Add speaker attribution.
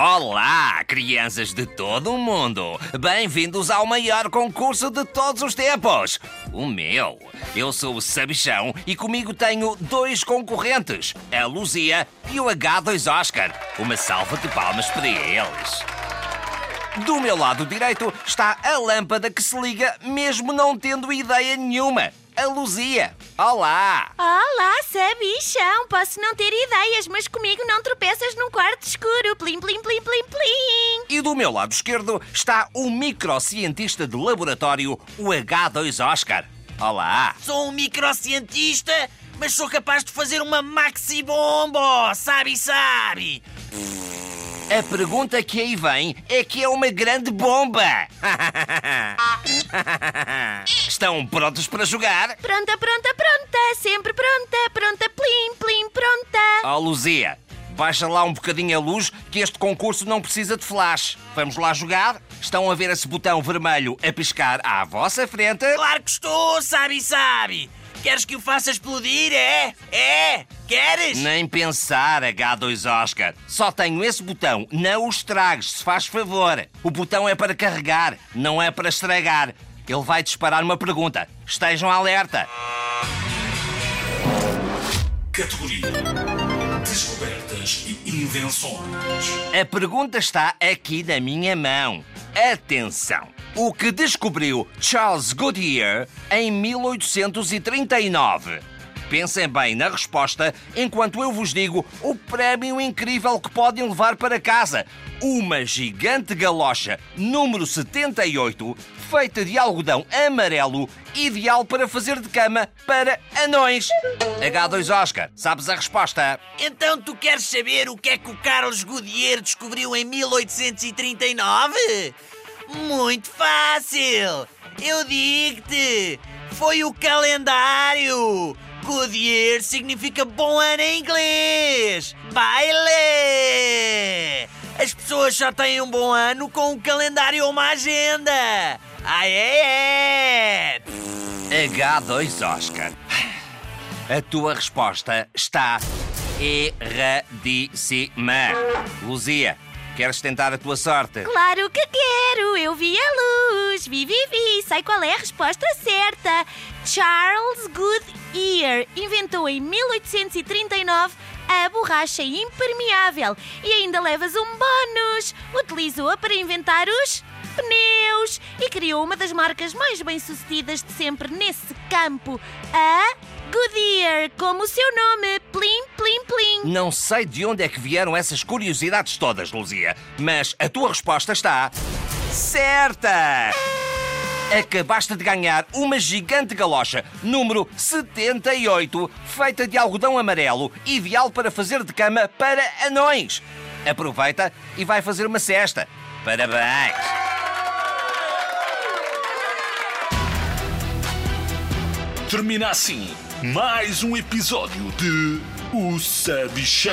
Speaker 1: Olá, crianças de todo o mundo! Bem-vindos ao maior concurso de todos os tempos! O meu. Eu sou o Sabichão e comigo tenho dois concorrentes, a Luzia e o H2 Oscar. Uma salva de palmas para eles. Do meu lado direito está a lâmpada que se liga mesmo não tendo ideia nenhuma. A Luzia. Olá!
Speaker 2: Olá, sabichão! Posso não ter ideias, mas comigo não tropeças num quarto escuro. Plim, plim, plim, plim, plim.
Speaker 1: E do meu lado esquerdo está o microcientista de laboratório, o H2 Oscar. Olá!
Speaker 3: Sou um microcientista, mas sou capaz de fazer uma maxi bomba, sabe, sabe?
Speaker 1: A pergunta que aí vem é que é uma grande bomba! Estão prontos para jogar?
Speaker 2: Pronta, pronta, pronta. Sempre pronta. Pronta, plim, plim, pronta.
Speaker 1: Ó Luzia, baixa lá um bocadinho a luz que este concurso não precisa de flash. Vamos lá jogar? Estão a ver esse botão vermelho a piscar à vossa frente?
Speaker 3: Claro que estou, sabe, sabe? Queres que o faça explodir, é? É? Queres?
Speaker 1: Nem pensar, H2 Oscar. Só tenho esse botão. Não o estragues, se faz favor. O botão é para carregar, não é para estragar. Ele vai disparar uma pergunta. Estejam alerta.
Speaker 4: Categoria Descobertas e Invenções.
Speaker 1: A pergunta está aqui na minha mão. Atenção! O que descobriu Charles Goodyear em 1839? Pensem bem na resposta enquanto eu vos digo o prémio incrível que podem levar para casa. Uma gigante galocha número 78, feita de algodão amarelo, ideal para fazer de cama para anões. H2 Oscar, sabes a resposta?
Speaker 3: Então tu queres saber o que é que o Carlos Goodyear descobriu em 1839? Muito fácil! Eu digo-te! Foi o calendário! Goodyear significa bom ano em inglês! Baile! As pessoas só têm um bom ano com um calendário ou uma agenda! Ah, é, é!
Speaker 1: H2 Oscar. A tua resposta está erradíssima. Luzia, queres tentar a tua sorte?
Speaker 2: Claro que quero. Eu vi a luz. Vi, vi, vi. Sei qual é a resposta certa. Charles Goodyear inventou em 1839 a borracha impermeável e ainda levas um bónus. Utilizou-a para inventar os pneus e criou uma das marcas mais bem-sucedidas de sempre nesse campo, a Goodyear, como o seu nome, plim, plim, plim.
Speaker 1: Não sei de onde é que vieram essas curiosidades todas, Luzia, mas a tua resposta está certa! Acabaste de ganhar uma gigante galocha, número 78, feita de algodão amarelo, ideal para fazer de cama para anões. Aproveita e vai fazer uma cesta. Parabéns!
Speaker 4: Termina assim mais um episódio de O Sabichão.